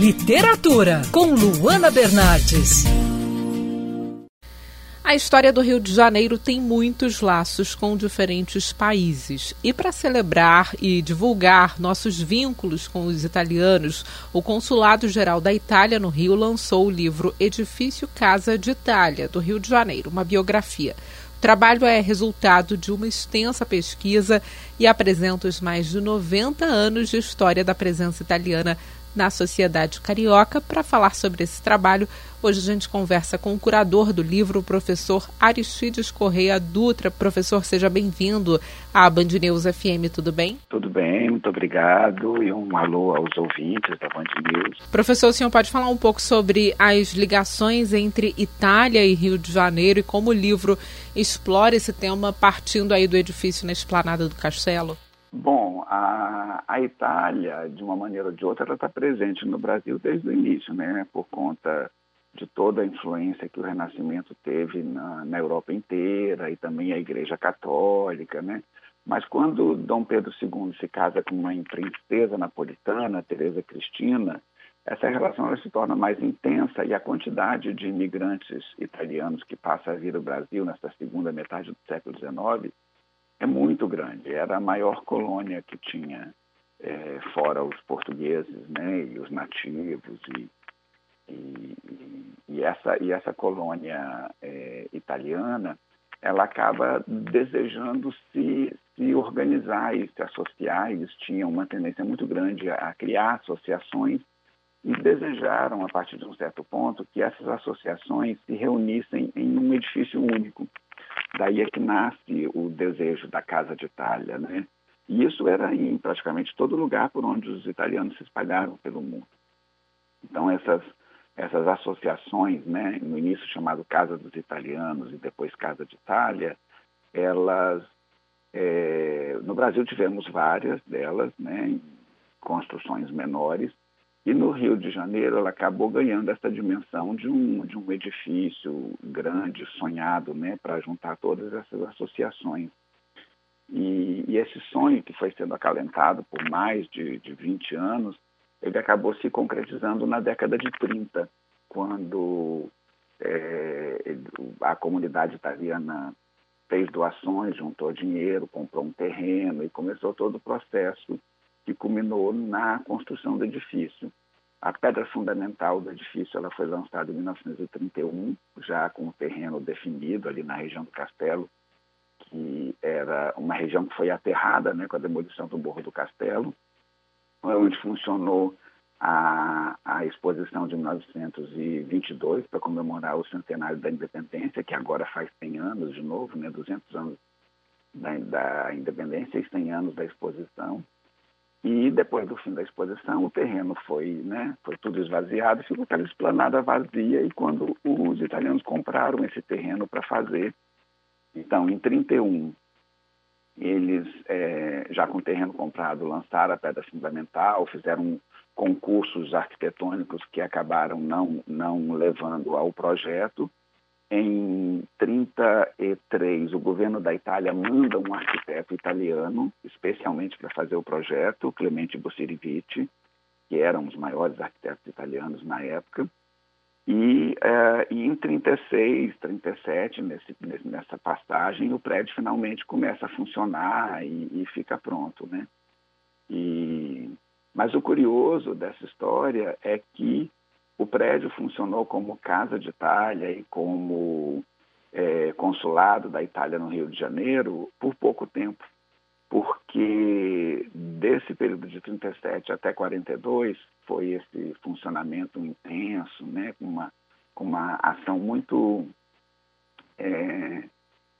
Literatura, com Luana Bernardes. A história do Rio de Janeiro tem muitos laços com diferentes países. E para celebrar e divulgar nossos vínculos com os italianos, o Consulado Geral da Itália no Rio lançou o livro Edifício Casa de Itália, do Rio de Janeiro, uma biografia. O trabalho é resultado de uma extensa pesquisa e apresenta os mais de 90 anos de história da presença italiana na sociedade carioca. Para falar sobre esse trabalho, hoje a gente conversa com o curador do livro, o professor Aristides Correia Dutra. Professor, seja bem-vindo à Band News FM, tudo bem? Tudo bem, muito obrigado e um alô aos ouvintes da Band News. Professor, o senhor pode falar um pouco sobre as ligações entre Itália e Rio de Janeiro e como o livro explora esse tema partindo aí do edifício na esplanada do Castelo? Bom, a, a Itália, de uma maneira ou de outra, ela está presente no Brasil desde o início, né? Por conta de toda a influência que o Renascimento teve na, na Europa inteira e também a Igreja Católica, né? Mas quando Dom Pedro II se casa com uma princesa napolitana, Teresa Cristina, essa relação se torna mais intensa e a quantidade de imigrantes italianos que passa a vir ao Brasil nessa segunda metade do século XIX é muito grande. Era a maior colônia que tinha, é, fora os portugueses né, e os nativos. E, e, e essa, e essa colônia é, italiana, ela acaba desejando se, se organizar e se associar. Eles tinham uma tendência muito grande a criar associações e desejaram, a partir de um certo ponto, que essas associações se reunissem em um edifício único. Daí é que nasce o desejo da Casa de Itália, né? E isso era em praticamente todo lugar por onde os italianos se espalharam pelo mundo. Então essas essas associações, né, no início chamado Casa dos Italianos e depois Casa de Itália, elas é, no Brasil tivemos várias delas, né, construções menores, e no Rio de Janeiro ela acabou ganhando essa dimensão de um, de um edifício grande, sonhado, né, para juntar todas essas associações. E, e, esse sonho que foi sendo acalentado por mais de, de 20 anos, ele acabou se concretizando na década de 30, quando é, a comunidade italiana fez doações, juntou dinheiro, comprou um terreno e começou todo o processo que culminou na construção do edifício. A pedra fundamental do edifício ela foi lançada em 1931, já com o terreno definido ali na região do Castelo, que era uma região que foi aterrada né, com a demolição do Morro do Castelo, onde funcionou a, a exposição de 1922 para comemorar o centenário da independência, que agora faz 100 anos de novo, né, 200 anos da, da independência e 100 anos da exposição. E depois do fim da exposição, o terreno foi, né, foi tudo esvaziado, ficou aquela esplanada vazia. E quando os italianos compraram esse terreno para fazer, então, em 31, eles, é, já com o terreno comprado, lançaram a pedra fundamental, fizeram concursos arquitetônicos que acabaram não, não levando ao projeto. Em 33, o governo da Itália manda um arquiteto italiano, especialmente para fazer o projeto, Clemente Bussirivici, que era um dos maiores arquitetos italianos na época. E, uh, e em 36, 37, nesse, nessa passagem, o prédio finalmente começa a funcionar e, e fica pronto, né? E, mas o curioso dessa história é que o prédio funcionou como Casa de Itália e como é, consulado da Itália no Rio de Janeiro por pouco tempo, porque desse período de 37 até 42 foi esse funcionamento intenso, né, com uma, com uma ação muito é,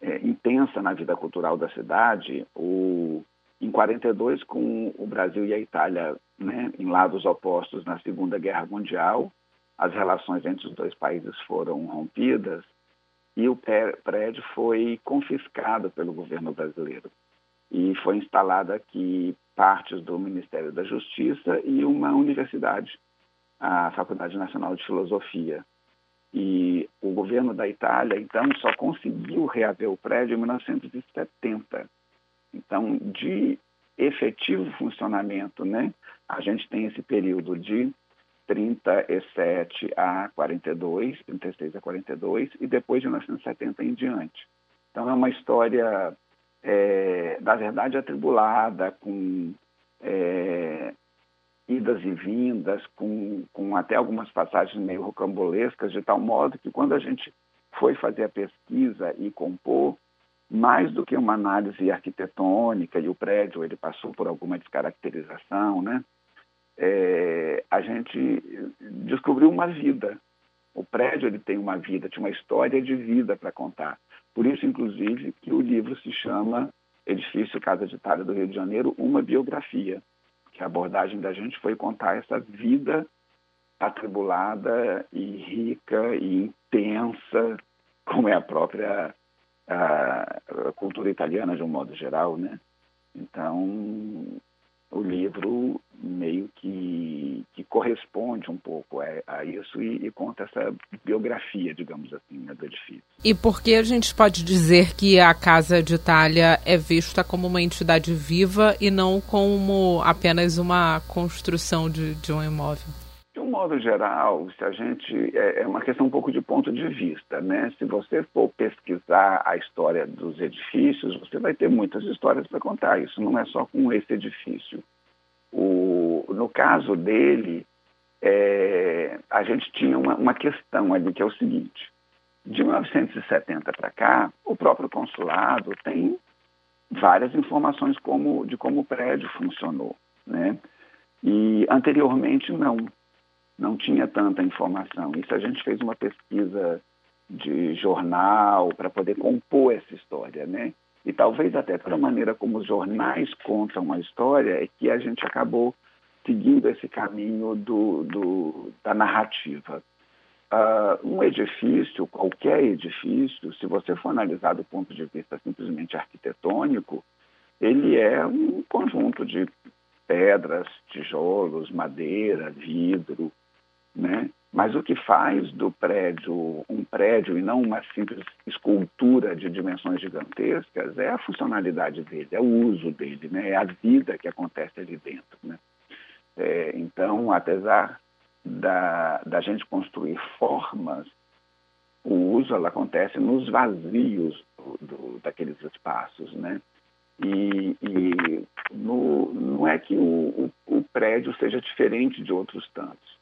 é, intensa na vida cultural da cidade. O, em 42, com o Brasil e a Itália né, em lados opostos na Segunda Guerra Mundial, as relações entre os dois países foram rompidas e o prédio foi confiscado pelo governo brasileiro. E foi instalada aqui partes do Ministério da Justiça e uma universidade, a Faculdade Nacional de Filosofia. E o governo da Itália, então, só conseguiu reaver o prédio em 1970. Então, de efetivo funcionamento, né, a gente tem esse período de 37 a 42, 36 a 42, e depois de 1970 em diante. Então é uma história, é, da verdade, atribulada, com é, idas e vindas, com, com até algumas passagens meio rocambolescas, de tal modo que quando a gente foi fazer a pesquisa e compor, mais do que uma análise arquitetônica, e o prédio ele passou por alguma descaracterização, né? É, a gente descobriu uma vida. O prédio ele tem uma vida, tinha uma história de vida para contar. Por isso, inclusive, que o livro se chama Edifício Casa de Itália do Rio de Janeiro, uma biografia. Que a abordagem da gente foi contar essa vida atribulada e rica e intensa, como é a própria a, a cultura italiana de um modo geral, né? Então, o livro meio que, que corresponde um pouco a, a isso e, e, conta essa biografia, digamos assim, né, do edifício. E por que a gente pode dizer que a Casa de Itália é vista como uma entidade viva e não como apenas uma construção de, de um imóvel? modo geral, se a gente é, é, uma questão um pouco de ponto de vista, né? Se você for pesquisar a história dos edifícios, você vai ter muitas histórias para contar. Isso não é só com esse edifício. O, no caso dele, é, a gente tinha uma, uma questão ali que é o seguinte: de 1970 para cá, o próprio consulado tem várias informações como, de como o prédio funcionou, né? E anteriormente não não tinha tanta informação. Isso a gente fez uma pesquisa de jornal para poder compor essa história, né? E talvez até pela maneira como os jornais contam a história é que a gente acabou seguindo esse caminho do, do da narrativa. Uh, um edifício, qualquer edifício, se você for analisar do ponto de vista simplesmente arquitetônico, ele é um conjunto de pedras, tijolos, madeira, vidro, né? Mas o que faz do prédio um prédio e não uma simples escultura de dimensões gigantescas é a funcionalidade dele, é o uso dele, né? é a vida que acontece ali dentro. Né? É, então, apesar da, da gente construir formas, o uso ela acontece nos vazios do, do, daqueles espaços. Né? E, e no, não é que o, o, o prédio seja diferente de outros tantos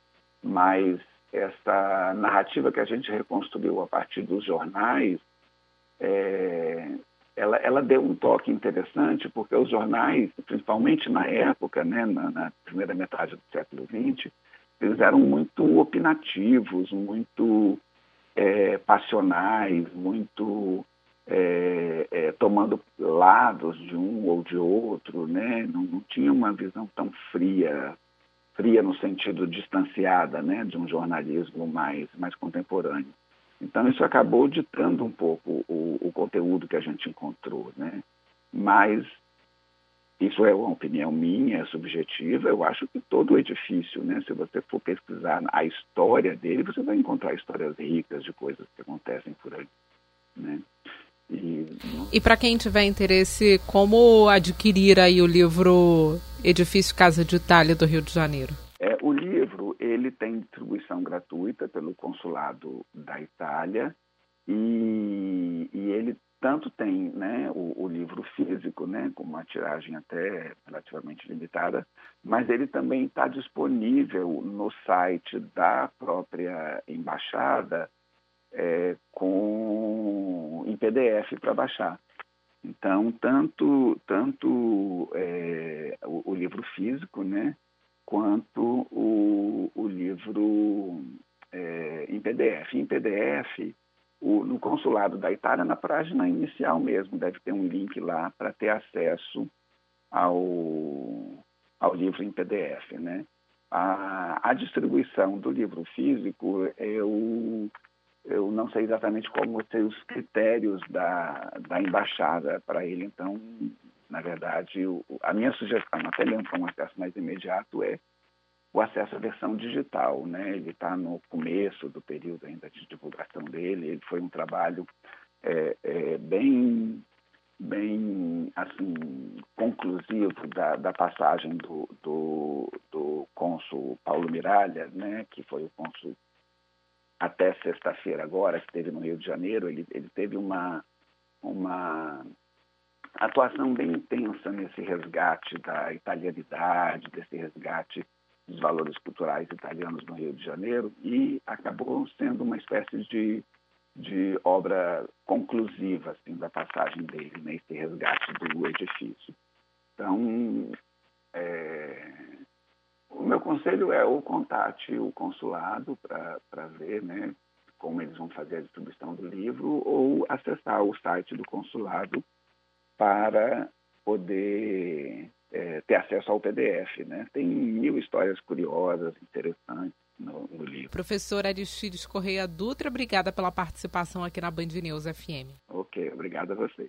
mas essa narrativa que a gente reconstruiu a partir dos jornais, é, ela, ela, deu um toque interessante, porque os jornais, principalmente na época, né, na, na primeira metade do século XX, eles eram muito opinativos, muito é, passionais, muito é, é, tomando lados de um ou de outro, né? não, não tinha uma visão tão fria fria no sentido distanciada, né, de um jornalismo mais, mais contemporâneo. Então isso acabou ditando um pouco o, o conteúdo que a gente encontrou, né? Mas isso é uma opinião minha, é subjetiva. Eu acho que todo edifício, né, se você for pesquisar a história dele, você vai encontrar histórias ricas de coisas que acontecem por aí, né? E, e para quem tiver interesse, como adquirir aí o livro Edifício Casa de Itália do Rio de Janeiro? É, o livro ele tem distribuição gratuita pelo consulado da Itália e, e ele tanto tem né, o, o, livro físico, né, com uma tiragem até relativamente limitada, mas ele também está disponível no site da própria embaixada é, com em PDF para baixar. Então, tanto, tanto é, o, o, livro físico, né, quanto o, o livro é, em PDF. Em PDF, o, no consulado da Itália, na página inicial mesmo, deve ter um link lá para ter acesso ao, ao livro em PDF. Né? A, a distribuição do livro físico, eu eu não sei exatamente como ser os critérios da, da embaixada para ele. Então, na verdade, o, a minha sugestão, até mesmo para um acesso mais imediato, é o acesso à versão digital. Né? Ele está no começo do período ainda de divulgação dele. Ele foi um trabalho é, é, bem bem assim conclusivo da, da passagem do, do, do cônsul Paulo Miralha, né, que foi o cônsul até sexta-feira agora, que esteve no Rio de Janeiro, ele, ele teve uma, uma atuação bem intensa nesse resgate da italianidade, desse resgate dos valores culturais italianos no Rio de Janeiro e acabou sendo uma espécie de de obra conclusiva assim, da passagem dele nesse resgate do edifício. Então, é, o meu conselho é ou contate o consulado para ver né, como eles vão fazer a distribuição do livro ou acessar o site do consulado para poder é, ter acesso ao PDF. Né? Tem mil histórias curiosas, interessantes no, no livro. Professor Aristides Correia Dutra, obrigada pela participação aqui na Band News FM. Ok, obrigado a você.